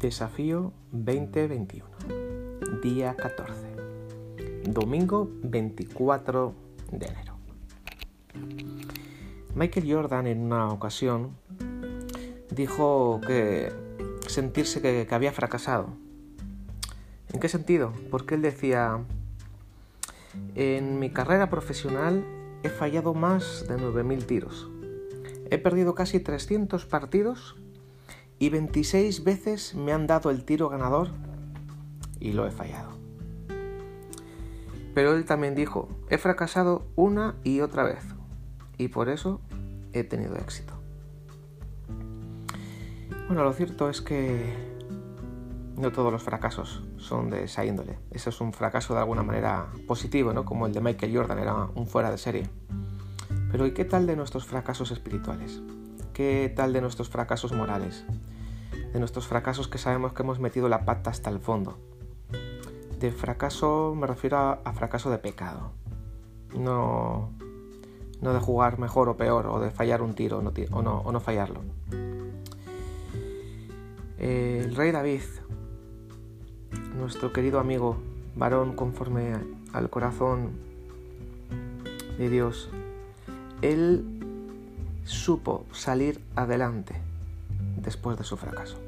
Desafío 2021, día 14, domingo 24 de enero. Michael Jordan en una ocasión dijo que sentirse que, que había fracasado. ¿En qué sentido? Porque él decía, en mi carrera profesional he fallado más de 9.000 tiros. He perdido casi 300 partidos y 26 veces me han dado el tiro ganador y lo he fallado. Pero él también dijo, he fracasado una y otra vez y por eso he tenido éxito. Bueno, lo cierto es que no todos los fracasos son de esa índole. Eso es un fracaso de alguna manera positivo, ¿no? Como el de Michael Jordan, era un fuera de serie. Pero ¿y qué tal de nuestros fracasos espirituales? ¿Qué tal de nuestros fracasos morales? De nuestros fracasos que sabemos que hemos metido la pata hasta el fondo. De fracaso me refiero a, fracaso de pecado. No, no de jugar mejor o peor, o de fallar un tiro o no, o no fallarlo. El rey David, nuestro querido amigo, varón conforme al corazón de Dios, él supo salir adelante después de su fracaso.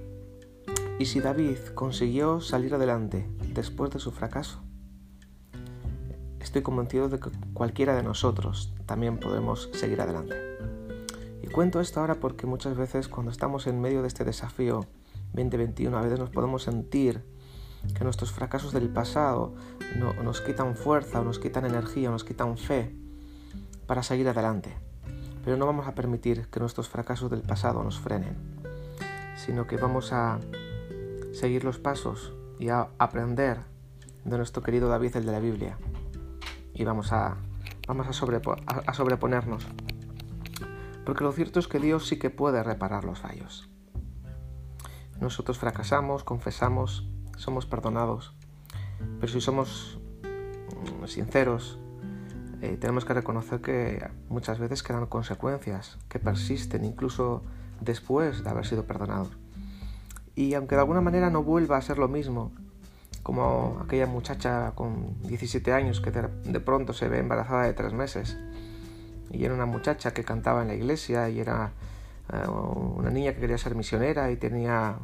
Y si David consiguió salir adelante después de su fracaso, estoy convencido de que cualquiera de nosotros también podemos seguir adelante. Y cuento esto ahora porque muchas veces cuando estamos en medio de este desafío 2021 a veces nos podemos sentir que nuestros fracasos del pasado nos quitan fuerza o nos quitan energía o nos quitan fe para seguir adelante. Pero no vamos a permitir que nuestros fracasos del pasado nos frenen, sino que vamos a seguir los pasos y a aprender de nuestro querido David, el de la Biblia. Y vamos a, vamos a, a sobreponernos. Porque lo cierto es que Dios sí que puede reparar los fallos. Nosotros fracasamos, confesamos, somos perdonados. Pero si somos mm, sinceros, eh, tenemos que reconocer que muchas veces quedan consecuencias que persisten incluso después de haber sido perdonados. Y aunque de alguna manera no vuelva a ser lo mismo, como aquella muchacha con 17 años que de, pronto se ve embarazada de tres meses, y era una muchacha que cantaba en la iglesia y era eh, una niña que quería ser misionera y tenía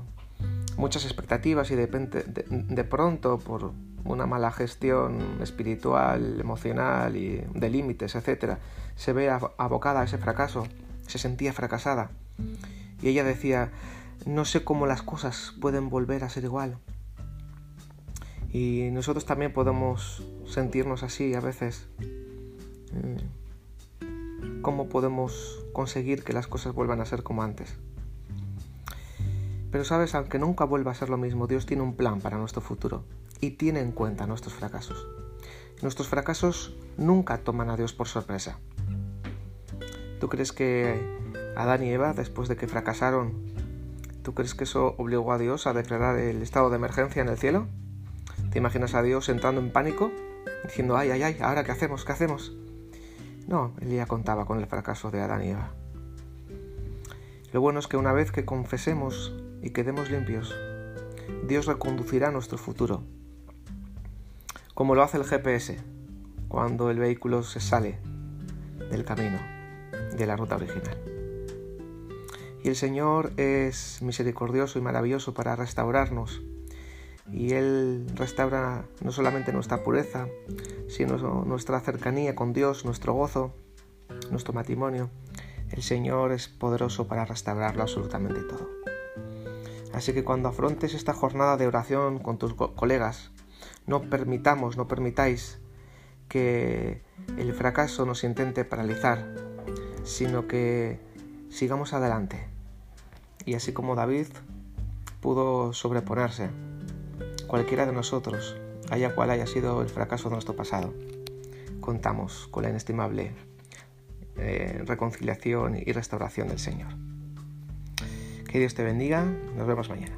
muchas expectativas y de, de pronto por una mala gestión espiritual, emocional y de límites, etc., se ve abocada a ese fracaso, se sentía fracasada. Y ella decía, no sé cómo las cosas pueden volver a ser igual. Y nosotros también podemos sentirnos así a veces. Mm. ¿Cómo podemos conseguir que las cosas vuelvan a ser como antes? Pero sabes, aunque nunca vuelva a ser lo mismo, Dios tiene un plan para nuestro futuro y tiene en cuenta nuestros fracasos. Nuestros fracasos nunca toman a Dios por sorpresa. ¿Tú crees que Adán y Eva, después de que fracasaron, ¿tú crees que eso obligó a Dios a declarar el estado de emergencia en el cielo? ¿Te imaginas a Dios entrando en pánico, diciendo, ay, ay, ay, ahora qué hacemos, qué hacemos? No, él ya contaba con el fracaso de Adán y Eva. Lo bueno es que una vez que confesemos y quedemos limpios, Dios reconducirá nuestro futuro como lo hace el GPS cuando el vehículo se sale del camino, de la ruta original. Y el Señor es misericordioso y maravilloso para restaurarnos. Y Él restaura no solamente nuestra pureza, sino nuestra cercanía con Dios, nuestro gozo, nuestro matrimonio. El Señor es poderoso para restaurarlo absolutamente todo. Así que cuando afrontes esta jornada de oración con tus colegas, no permitamos, no permitáis que el fracaso nos intente paralizar, sino que sigamos adelante. Y así como David pudo sobreponerse, cualquiera de nosotros, haya cual haya sido el fracaso de nuestro pasado, contamos con la inestimable eh, reconciliación y restauración del Señor. Que Dios te bendiga, nos vemos mañana.